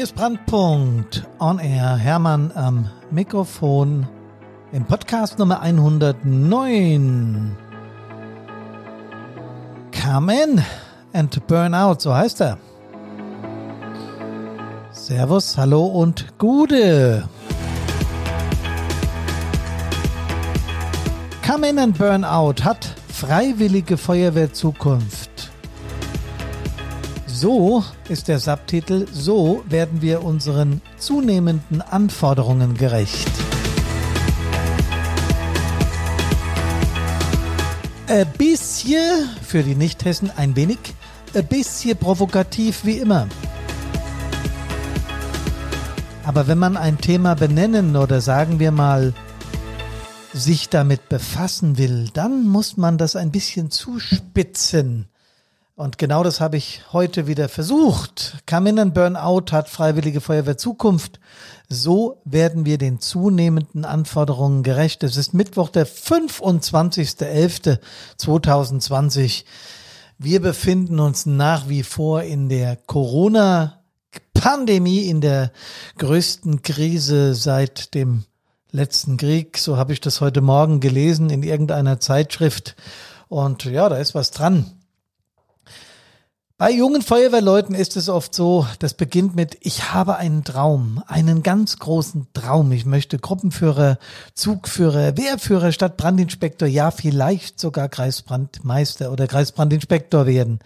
Hier ist Brandpunkt on Air. Hermann am Mikrofon im Podcast Nummer 109. Come in and burn out, so heißt er. Servus, hallo und Gude. Come in and burn out hat freiwillige Feuerwehr Zukunft. So ist der Subtitel, so werden wir unseren zunehmenden Anforderungen gerecht. Ein bisschen, für die Nichthessen ein wenig, ein bisschen provokativ wie immer. Aber wenn man ein Thema benennen oder sagen wir mal sich damit befassen will, dann muss man das ein bisschen zuspitzen. Und genau das habe ich heute wieder versucht. Come Burnout hat Freiwillige Feuerwehr Zukunft. So werden wir den zunehmenden Anforderungen gerecht. Es ist Mittwoch, der 25.11.2020. Wir befinden uns nach wie vor in der Corona-Pandemie, in der größten Krise seit dem letzten Krieg. So habe ich das heute Morgen gelesen in irgendeiner Zeitschrift. Und ja, da ist was dran. Bei jungen Feuerwehrleuten ist es oft so, das beginnt mit, ich habe einen Traum, einen ganz großen Traum. Ich möchte Gruppenführer, Zugführer, Wehrführer, Stadtbrandinspektor, ja vielleicht sogar Kreisbrandmeister oder Kreisbrandinspektor werden.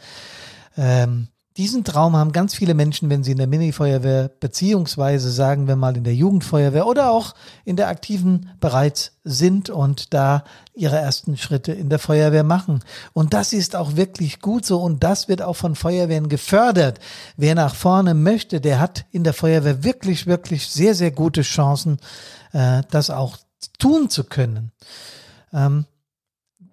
Ähm, diesen Traum haben ganz viele Menschen, wenn sie in der Minifeuerwehr beziehungsweise sagen wir mal in der Jugendfeuerwehr oder auch in der aktiven bereits sind und da ihre ersten Schritte in der Feuerwehr machen. Und das ist auch wirklich gut so und das wird auch von Feuerwehren gefördert. Wer nach vorne möchte, der hat in der Feuerwehr wirklich, wirklich sehr, sehr gute Chancen, äh, das auch tun zu können. Ähm,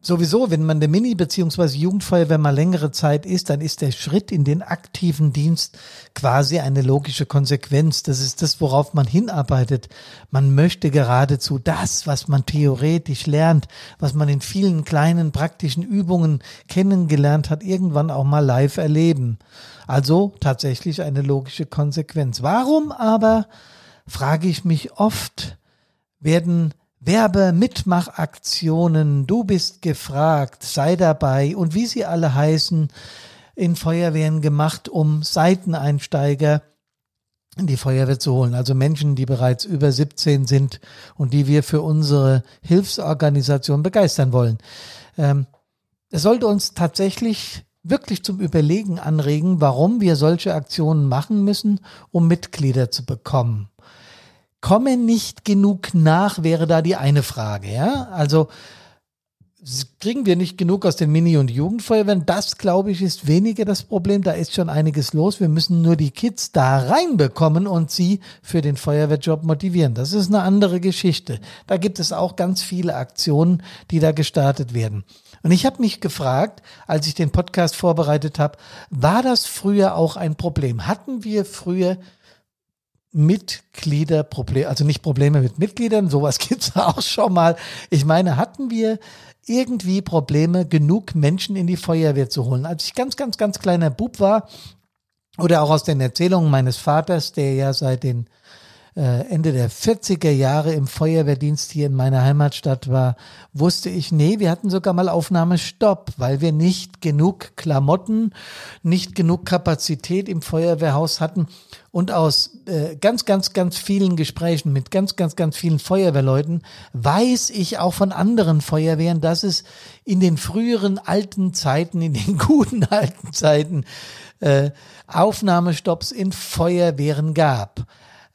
sowieso, wenn man der Mini- bzw. Jugendfeuerwehr mal längere Zeit ist, dann ist der Schritt in den aktiven Dienst quasi eine logische Konsequenz. Das ist das, worauf man hinarbeitet. Man möchte geradezu das, was man theoretisch lernt, was man in vielen kleinen praktischen Übungen kennengelernt hat, irgendwann auch mal live erleben. Also tatsächlich eine logische Konsequenz. Warum aber, frage ich mich oft, werden Werbe-Mitmachaktionen, du bist gefragt, sei dabei und wie sie alle heißen, in Feuerwehren gemacht, um Seiteneinsteiger in die Feuerwehr zu holen. Also Menschen, die bereits über 17 sind und die wir für unsere Hilfsorganisation begeistern wollen. Ähm, es sollte uns tatsächlich wirklich zum Überlegen anregen, warum wir solche Aktionen machen müssen, um Mitglieder zu bekommen kommen nicht genug nach, wäre da die eine Frage, ja? Also kriegen wir nicht genug aus den Mini- und Jugendfeuerwehren? Das, glaube ich, ist weniger das Problem. Da ist schon einiges los. Wir müssen nur die Kids da reinbekommen und sie für den Feuerwehrjob motivieren. Das ist eine andere Geschichte. Da gibt es auch ganz viele Aktionen, die da gestartet werden. Und ich habe mich gefragt, als ich den Podcast vorbereitet habe, war das früher auch ein Problem? Hatten wir früher Mitgliederprobleme, also nicht Probleme mit Mitgliedern, sowas gibt's auch schon mal. Ich meine, hatten wir irgendwie Probleme, genug Menschen in die Feuerwehr zu holen? Als ich ganz, ganz, ganz kleiner Bub war, oder auch aus den Erzählungen meines Vaters, der ja seit den äh, Ende der 40er Jahre im Feuerwehrdienst hier in meiner Heimatstadt war, wusste ich, nee, wir hatten sogar mal Aufnahmestopp, weil wir nicht genug Klamotten, nicht genug Kapazität im Feuerwehrhaus hatten. Und aus äh, ganz, ganz, ganz vielen Gesprächen mit ganz, ganz, ganz vielen Feuerwehrleuten weiß ich auch von anderen Feuerwehren, dass es in den früheren alten Zeiten, in den guten alten Zeiten, äh, Aufnahmestopps in Feuerwehren gab.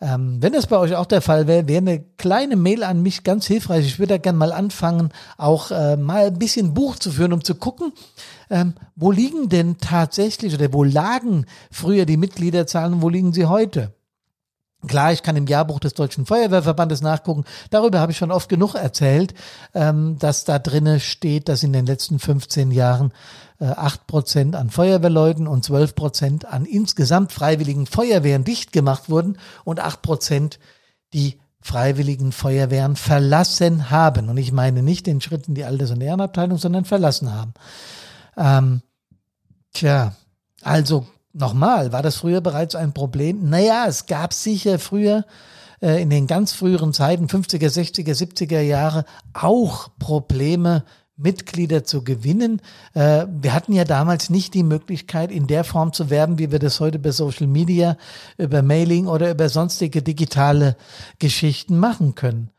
Ähm, wenn das bei euch auch der Fall wäre, wäre eine kleine Mail an mich ganz hilfreich. Ich würde da gerne mal anfangen, auch äh, mal ein bisschen Buch zu führen, um zu gucken, ähm, wo liegen denn tatsächlich oder wo lagen früher die Mitgliederzahlen und wo liegen sie heute? Klar, ich kann im Jahrbuch des Deutschen Feuerwehrverbandes nachgucken. Darüber habe ich schon oft genug erzählt, ähm, dass da drinne steht, dass in den letzten 15 Jahren äh, acht Prozent an Feuerwehrleuten und zwölf Prozent an insgesamt freiwilligen Feuerwehren dicht gemacht wurden und acht Prozent die freiwilligen Feuerwehren verlassen haben. Und ich meine nicht den Schritt in die Alters- und Ehrenabteilung, sondern verlassen haben. Ähm, tja, also nochmal, war das früher bereits ein Problem? Naja, es gab sicher früher äh, in den ganz früheren Zeiten, 50er, 60er, 70er Jahre, auch Probleme, Mitglieder zu gewinnen. Äh, wir hatten ja damals nicht die Möglichkeit, in der Form zu werben, wie wir das heute bei Social Media, über Mailing oder über sonstige digitale Geschichten machen können.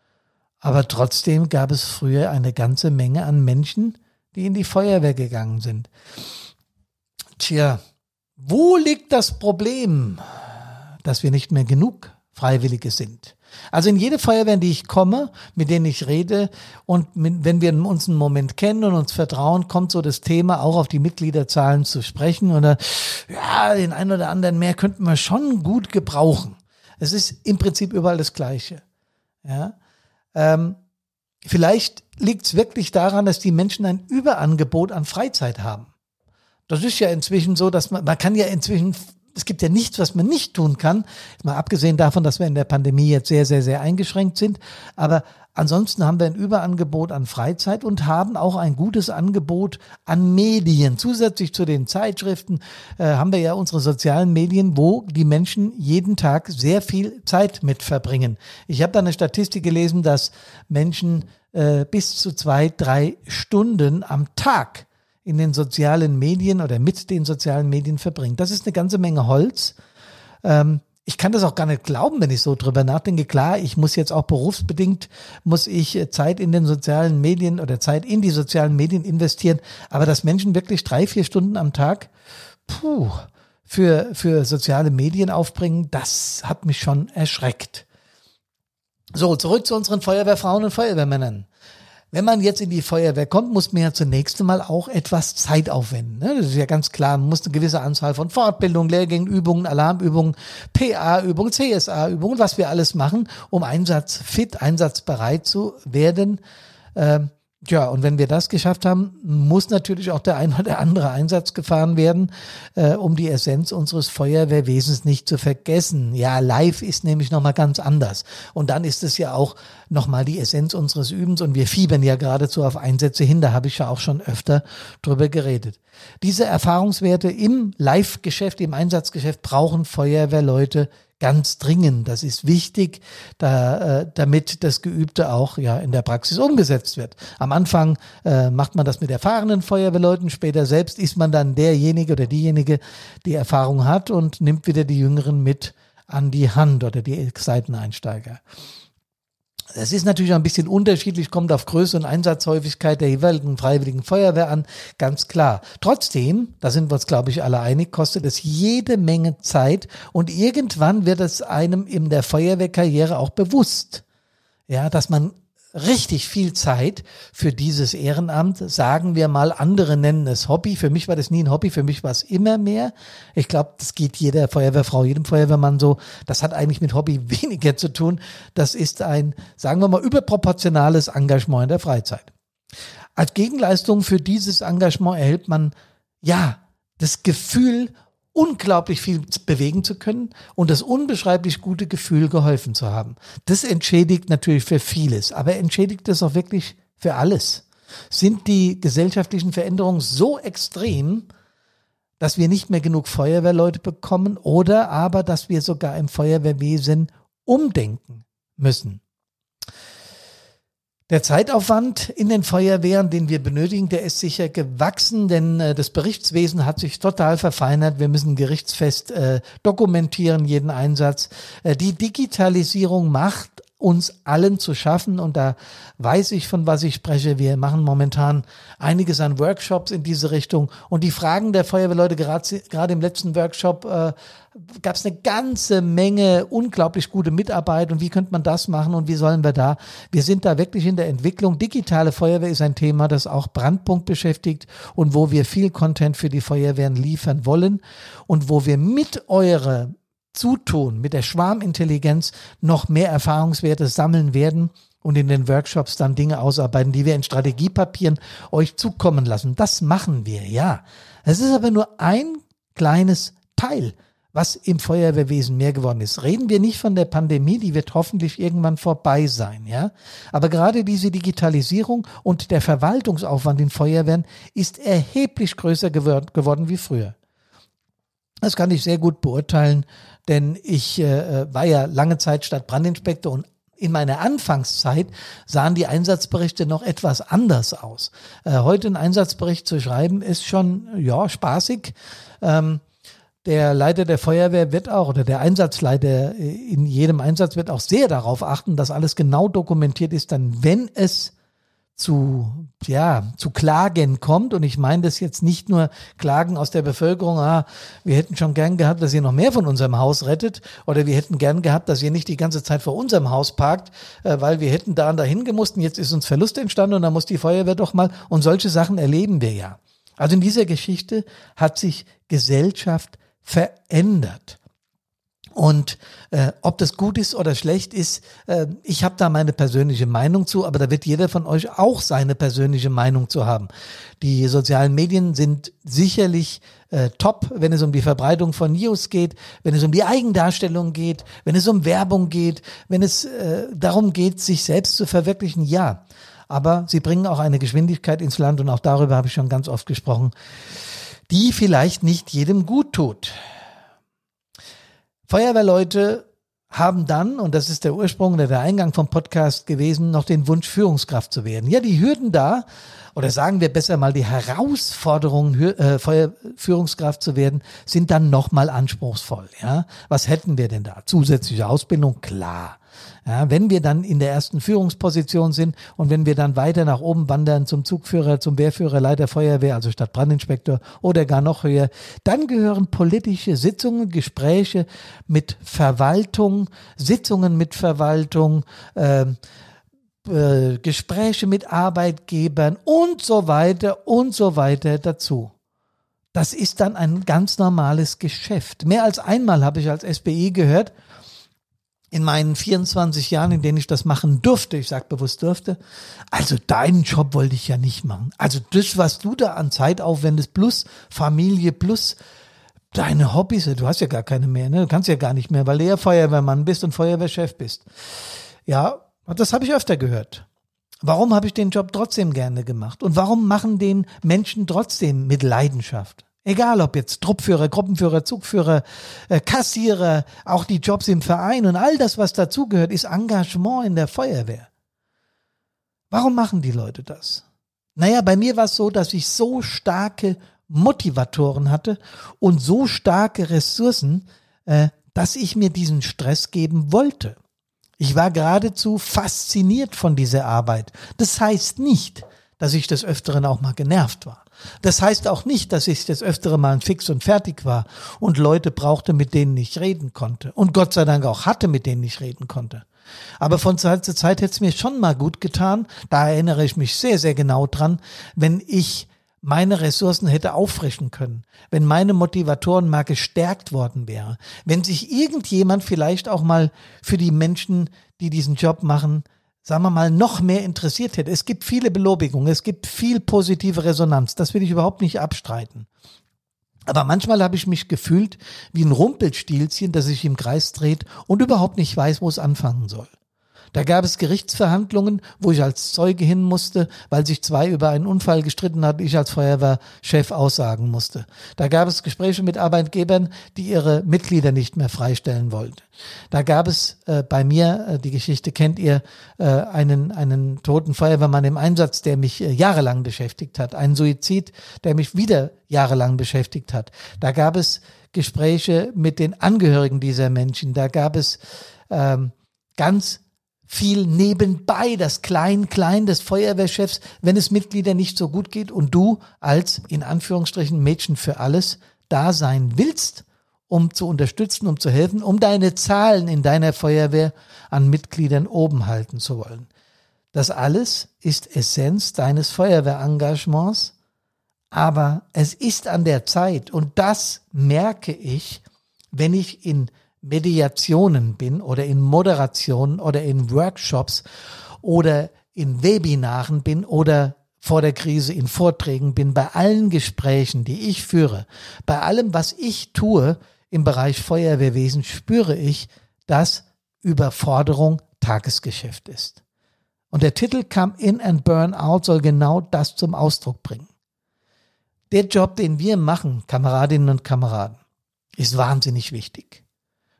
Aber trotzdem gab es früher eine ganze Menge an Menschen, die in die Feuerwehr gegangen sind. Tja, wo liegt das Problem, dass wir nicht mehr genug Freiwillige sind? Also in jede Feuerwehr, in die ich komme, mit denen ich rede und mit, wenn wir uns einen Moment kennen und uns vertrauen, kommt so das Thema auch auf die Mitgliederzahlen zu sprechen oder ja, den einen oder anderen mehr könnten wir schon gut gebrauchen. Es ist im Prinzip überall das Gleiche. Ja, ähm, vielleicht liegt es wirklich daran, dass die Menschen ein Überangebot an Freizeit haben. Das ist ja inzwischen so, dass man, man kann ja inzwischen, es gibt ja nichts, was man nicht tun kann. Mal abgesehen davon, dass wir in der Pandemie jetzt sehr, sehr, sehr eingeschränkt sind. Aber ansonsten haben wir ein Überangebot an Freizeit und haben auch ein gutes Angebot an Medien. Zusätzlich zu den Zeitschriften äh, haben wir ja unsere sozialen Medien, wo die Menschen jeden Tag sehr viel Zeit mit verbringen. Ich habe da eine Statistik gelesen, dass Menschen äh, bis zu zwei, drei Stunden am Tag in den sozialen Medien oder mit den sozialen Medien verbringt. Das ist eine ganze Menge Holz. Ähm, ich kann das auch gar nicht glauben, wenn ich so drüber nachdenke. Klar, ich muss jetzt auch berufsbedingt, muss ich äh, Zeit in den sozialen Medien oder Zeit in die sozialen Medien investieren. Aber dass Menschen wirklich drei, vier Stunden am Tag, puh, für, für soziale Medien aufbringen, das hat mich schon erschreckt. So, zurück zu unseren Feuerwehrfrauen und Feuerwehrmännern. Wenn man jetzt in die Feuerwehr kommt, muss man ja zunächst einmal auch etwas Zeit aufwenden. Ne? Das ist ja ganz klar. Man muss eine gewisse Anzahl von Fortbildungen, Lehrgängen, Übungen, Alarmübungen, PA-Übungen, CSA-Übungen, was wir alles machen, um einsatzfit, einsatzbereit zu werden. Ähm, ja, und wenn wir das geschafft haben, muss natürlich auch der ein oder andere Einsatz gefahren werden, äh, um die Essenz unseres Feuerwehrwesens nicht zu vergessen. Ja, live ist nämlich nochmal ganz anders. Und dann ist es ja auch nochmal die Essenz unseres Übens und wir fiebern ja geradezu auf Einsätze hin. Da habe ich ja auch schon öfter drüber geredet. Diese Erfahrungswerte im Live-Geschäft, im Einsatzgeschäft brauchen Feuerwehrleute ganz dringend. Das ist wichtig, da, äh, damit das Geübte auch ja in der Praxis umgesetzt wird. Am Anfang äh, macht man das mit erfahrenen Feuerwehrleuten, später selbst ist man dann derjenige oder diejenige, die Erfahrung hat und nimmt wieder die Jüngeren mit an die Hand oder die Seiteneinsteiger. Das ist natürlich ein bisschen unterschiedlich, kommt auf Größe und Einsatzhäufigkeit der jeweiligen Freiwilligen Feuerwehr an, ganz klar. Trotzdem, da sind wir uns, glaube ich, alle einig, kostet es jede Menge Zeit und irgendwann wird es einem in der Feuerwehrkarriere auch bewusst. Ja, dass man richtig viel Zeit für dieses Ehrenamt. Sagen wir mal, andere nennen es Hobby. Für mich war das nie ein Hobby, für mich war es immer mehr. Ich glaube, das geht jeder Feuerwehrfrau, jedem Feuerwehrmann so. Das hat eigentlich mit Hobby weniger zu tun. Das ist ein, sagen wir mal, überproportionales Engagement in der Freizeit. Als Gegenleistung für dieses Engagement erhält man, ja, das Gefühl unglaublich viel bewegen zu können und das unbeschreiblich gute Gefühl, geholfen zu haben. Das entschädigt natürlich für vieles, aber entschädigt es auch wirklich für alles. Sind die gesellschaftlichen Veränderungen so extrem, dass wir nicht mehr genug Feuerwehrleute bekommen oder aber, dass wir sogar im Feuerwehrwesen umdenken müssen? Der Zeitaufwand in den Feuerwehren, den wir benötigen, der ist sicher gewachsen, denn äh, das Berichtswesen hat sich total verfeinert. Wir müssen gerichtsfest äh, dokumentieren, jeden Einsatz. Äh, die Digitalisierung macht uns allen zu schaffen. Und da weiß ich, von was ich spreche. Wir machen momentan einiges an Workshops in diese Richtung. Und die Fragen der Feuerwehrleute, gerade, gerade im letzten Workshop, äh, gab es eine ganze Menge unglaublich gute Mitarbeit. Und wie könnte man das machen und wie sollen wir da? Wir sind da wirklich in der Entwicklung. Digitale Feuerwehr ist ein Thema, das auch Brandpunkt beschäftigt und wo wir viel Content für die Feuerwehren liefern wollen und wo wir mit eurer Zutun, mit der Schwarmintelligenz noch mehr Erfahrungswerte sammeln werden und in den Workshops dann Dinge ausarbeiten, die wir in Strategiepapieren euch zukommen lassen. Das machen wir, ja. Es ist aber nur ein kleines Teil, was im Feuerwehrwesen mehr geworden ist. Reden wir nicht von der Pandemie, die wird hoffentlich irgendwann vorbei sein, ja. Aber gerade diese Digitalisierung und der Verwaltungsaufwand in Feuerwehren ist erheblich größer geworden wie früher. Das kann ich sehr gut beurteilen, denn ich äh, war ja lange Zeit Stadtbrandinspektor und in meiner Anfangszeit sahen die Einsatzberichte noch etwas anders aus. Äh, heute einen Einsatzbericht zu schreiben, ist schon ja spaßig. Ähm, der Leiter der Feuerwehr wird auch, oder der Einsatzleiter in jedem Einsatz wird auch sehr darauf achten, dass alles genau dokumentiert ist, dann wenn es zu, ja, zu Klagen kommt. Und ich meine das jetzt nicht nur Klagen aus der Bevölkerung, ah, wir hätten schon gern gehabt, dass ihr noch mehr von unserem Haus rettet oder wir hätten gern gehabt, dass ihr nicht die ganze Zeit vor unserem Haus parkt, äh, weil wir hätten da und dahin gemusst und jetzt ist uns Verlust entstanden und dann muss die Feuerwehr doch mal und solche Sachen erleben wir ja. Also in dieser Geschichte hat sich Gesellschaft verändert. Und äh, ob das gut ist oder schlecht ist, äh, ich habe da meine persönliche Meinung zu, aber da wird jeder von euch auch seine persönliche Meinung zu haben. Die sozialen Medien sind sicherlich äh, top, wenn es um die Verbreitung von News geht, wenn es um die Eigendarstellung geht, wenn es um Werbung geht, wenn es äh, darum geht, sich selbst zu verwirklichen, ja. Aber sie bringen auch eine Geschwindigkeit ins Land und auch darüber habe ich schon ganz oft gesprochen, die vielleicht nicht jedem gut tut. Feuerwehrleute haben dann, und das ist der Ursprung oder der Eingang vom Podcast gewesen, noch den Wunsch, Führungskraft zu werden. Ja, die Hürden da, oder sagen wir besser mal, die Herausforderungen, äh, Feuerführungskraft zu werden, sind dann nochmal anspruchsvoll. Ja, was hätten wir denn da? Zusätzliche Ausbildung? Klar. Ja, wenn wir dann in der ersten Führungsposition sind und wenn wir dann weiter nach oben wandern zum Zugführer, zum Wehrführer, Leiter Feuerwehr, also Stadtbrandinspektor oder gar noch höher, dann gehören politische Sitzungen, Gespräche mit Verwaltung, Sitzungen mit Verwaltung, äh, äh, Gespräche mit Arbeitgebern und so weiter und so weiter dazu. Das ist dann ein ganz normales Geschäft. Mehr als einmal habe ich als SBI gehört, in meinen 24 Jahren, in denen ich das machen durfte, ich sage bewusst durfte, also deinen Job wollte ich ja nicht machen. Also das, was du da an Zeit aufwendest, plus Familie, plus deine Hobbys, du hast ja gar keine mehr, ne? du kannst ja gar nicht mehr, weil du ja Feuerwehrmann bist und Feuerwehrchef bist. Ja, das habe ich öfter gehört. Warum habe ich den Job trotzdem gerne gemacht? Und warum machen den Menschen trotzdem mit Leidenschaft? Egal ob jetzt Truppführer, Gruppenführer, Zugführer, äh, Kassierer, auch die Jobs im Verein und all das, was dazugehört, ist Engagement in der Feuerwehr. Warum machen die Leute das? Naja, bei mir war es so, dass ich so starke Motivatoren hatte und so starke Ressourcen, äh, dass ich mir diesen Stress geben wollte. Ich war geradezu fasziniert von dieser Arbeit. Das heißt nicht, dass ich des Öfteren auch mal genervt war. Das heißt auch nicht, dass ich das öftere Mal fix und fertig war und Leute brauchte, mit denen ich reden konnte. Und Gott sei Dank auch hatte, mit denen ich reden konnte. Aber von Zeit zu Zeit hätte es mir schon mal gut getan, da erinnere ich mich sehr, sehr genau dran, wenn ich meine Ressourcen hätte auffrischen können, wenn meine Motivatoren mal gestärkt worden wäre, wenn sich irgendjemand vielleicht auch mal für die Menschen, die diesen Job machen, sagen wir mal, noch mehr interessiert hätte. Es gibt viele Belobigungen, es gibt viel positive Resonanz. Das will ich überhaupt nicht abstreiten. Aber manchmal habe ich mich gefühlt wie ein Rumpelstilzchen, das sich im Kreis dreht und überhaupt nicht weiß, wo es anfangen soll. Da gab es Gerichtsverhandlungen, wo ich als Zeuge hin musste, weil sich zwei über einen Unfall gestritten hatten, ich als Feuerwehrchef aussagen musste. Da gab es Gespräche mit Arbeitgebern, die ihre Mitglieder nicht mehr freistellen wollten. Da gab es äh, bei mir, äh, die Geschichte kennt ihr, äh, einen, einen toten Feuerwehrmann im Einsatz, der mich äh, jahrelang beschäftigt hat. Einen Suizid, der mich wieder jahrelang beschäftigt hat. Da gab es Gespräche mit den Angehörigen dieser Menschen. Da gab es ähm, ganz viel nebenbei, das Klein-Klein des Feuerwehrchefs, wenn es Mitglieder nicht so gut geht und du als, in Anführungsstrichen, Mädchen für alles da sein willst, um zu unterstützen, um zu helfen, um deine Zahlen in deiner Feuerwehr an Mitgliedern oben halten zu wollen. Das alles ist Essenz deines Feuerwehrengagements, aber es ist an der Zeit und das merke ich, wenn ich in Mediationen bin oder in Moderationen oder in Workshops oder in Webinaren bin oder vor der Krise in Vorträgen bin, bei allen Gesprächen, die ich führe, bei allem, was ich tue im Bereich Feuerwehrwesen, spüre ich, dass Überforderung Tagesgeschäft ist. Und der Titel Come In and Burn Out soll genau das zum Ausdruck bringen. Der Job, den wir machen, Kameradinnen und Kameraden, ist wahnsinnig wichtig.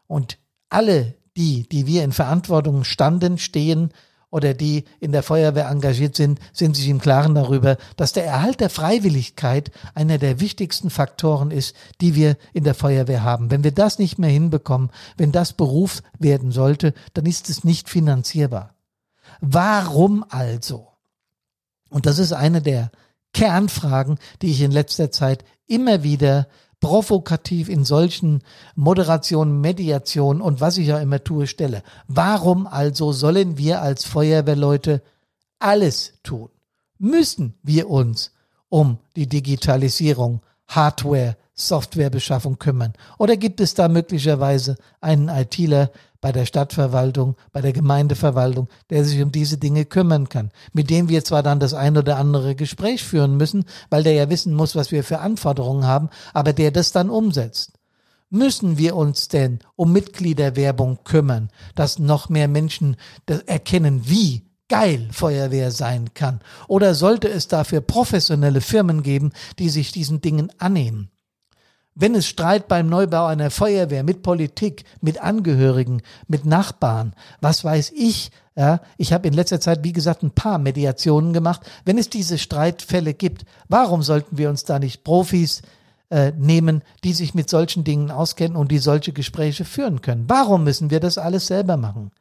Und alle die, die wir in Verantwortung standen, stehen oder die in der Feuerwehr engagiert sind, sind sich im Klaren darüber, dass der Erhalt der Freiwilligkeit einer der wichtigsten Faktoren ist, die wir in der Feuerwehr haben. Wenn wir das nicht mehr hinbekommen, wenn das Beruf werden sollte, dann ist es nicht finanzierbar. Warum also? Und das ist eine der Kernfragen, die ich in letzter Zeit immer wieder provokativ in solchen Moderationen, Mediationen und was ich ja immer tue, stelle. Warum also sollen wir als Feuerwehrleute alles tun? Müssen wir uns um die Digitalisierung, Hardware, Softwarebeschaffung kümmern? Oder gibt es da möglicherweise einen ITler, bei der Stadtverwaltung, bei der Gemeindeverwaltung, der sich um diese Dinge kümmern kann, mit dem wir zwar dann das ein oder andere Gespräch führen müssen, weil der ja wissen muss, was wir für Anforderungen haben, aber der das dann umsetzt. Müssen wir uns denn um Mitgliederwerbung kümmern, dass noch mehr Menschen erkennen, wie geil Feuerwehr sein kann? Oder sollte es dafür professionelle Firmen geben, die sich diesen Dingen annehmen? Wenn es Streit beim Neubau einer Feuerwehr mit Politik, mit Angehörigen, mit Nachbarn, was weiß ich, ja, ich habe in letzter Zeit, wie gesagt, ein paar Mediationen gemacht. Wenn es diese Streitfälle gibt, warum sollten wir uns da nicht Profis äh, nehmen, die sich mit solchen Dingen auskennen und die solche Gespräche führen können? Warum müssen wir das alles selber machen?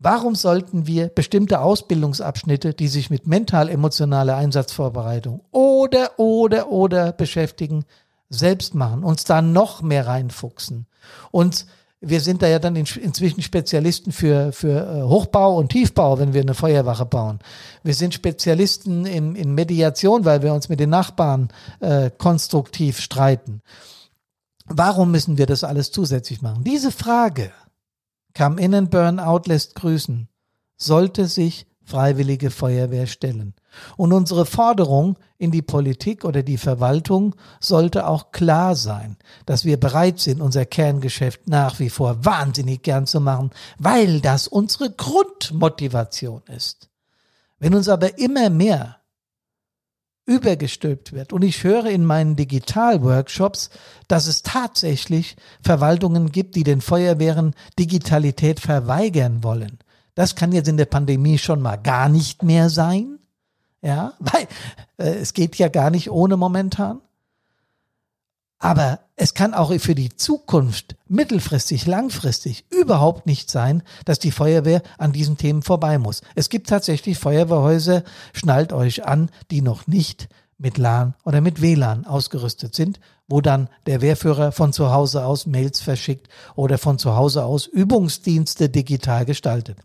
Warum sollten wir bestimmte Ausbildungsabschnitte, die sich mit mental-emotionaler Einsatzvorbereitung oder, oder, oder beschäftigen, selbst machen, uns da noch mehr reinfuchsen. Und wir sind da ja dann inzwischen Spezialisten für, für äh, Hochbau und Tiefbau, wenn wir eine Feuerwache bauen. Wir sind Spezialisten in, in Mediation, weil wir uns mit den Nachbarn äh, konstruktiv streiten. Warum müssen wir das alles zusätzlich machen? Diese Frage kam innen Burnout lässt grüßen, sollte sich Freiwillige Feuerwehr stellen. Und unsere Forderung in die Politik oder die Verwaltung sollte auch klar sein, dass wir bereit sind, unser Kerngeschäft nach wie vor wahnsinnig gern zu machen, weil das unsere Grundmotivation ist. Wenn uns aber immer mehr übergestülpt wird. Und ich höre in meinen Digitalworkshops, dass es tatsächlich Verwaltungen gibt, die den Feuerwehren Digitalität verweigern wollen. Das kann jetzt in der Pandemie schon mal gar nicht mehr sein. Ja, weil äh, es geht ja gar nicht ohne momentan. Aber es kann auch für die Zukunft mittelfristig, langfristig überhaupt nicht sein, dass die Feuerwehr an diesen Themen vorbei muss. Es gibt tatsächlich Feuerwehrhäuser, schnallt euch an, die noch nicht mit LAN oder mit WLAN ausgerüstet sind, wo dann der Wehrführer von zu Hause aus Mails verschickt oder von zu Hause aus Übungsdienste digital gestaltet.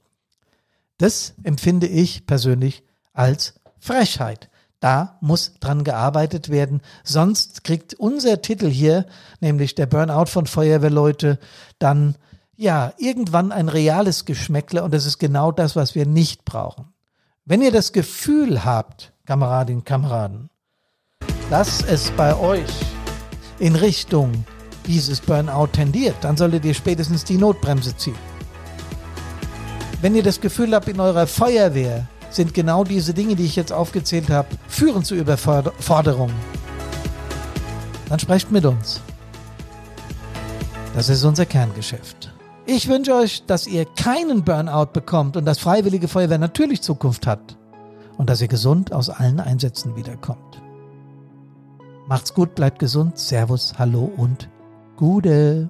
Das empfinde ich persönlich als Frechheit. Da muss dran gearbeitet werden. Sonst kriegt unser Titel hier, nämlich der Burnout von Feuerwehrleute, dann ja irgendwann ein reales Geschmäckle und das ist genau das, was wir nicht brauchen. Wenn ihr das Gefühl habt, Kameradinnen, Kameraden, dass es bei euch in Richtung dieses Burnout tendiert, dann solltet ihr spätestens die Notbremse ziehen. Wenn ihr das Gefühl habt, in eurer Feuerwehr sind genau diese Dinge, die ich jetzt aufgezählt habe, führen zu Überforderungen, dann sprecht mit uns. Das ist unser Kerngeschäft. Ich wünsche euch, dass ihr keinen Burnout bekommt und dass Freiwillige Feuerwehr natürlich Zukunft hat und dass ihr gesund aus allen Einsätzen wiederkommt. Macht's gut, bleibt gesund, Servus, Hallo und Gude.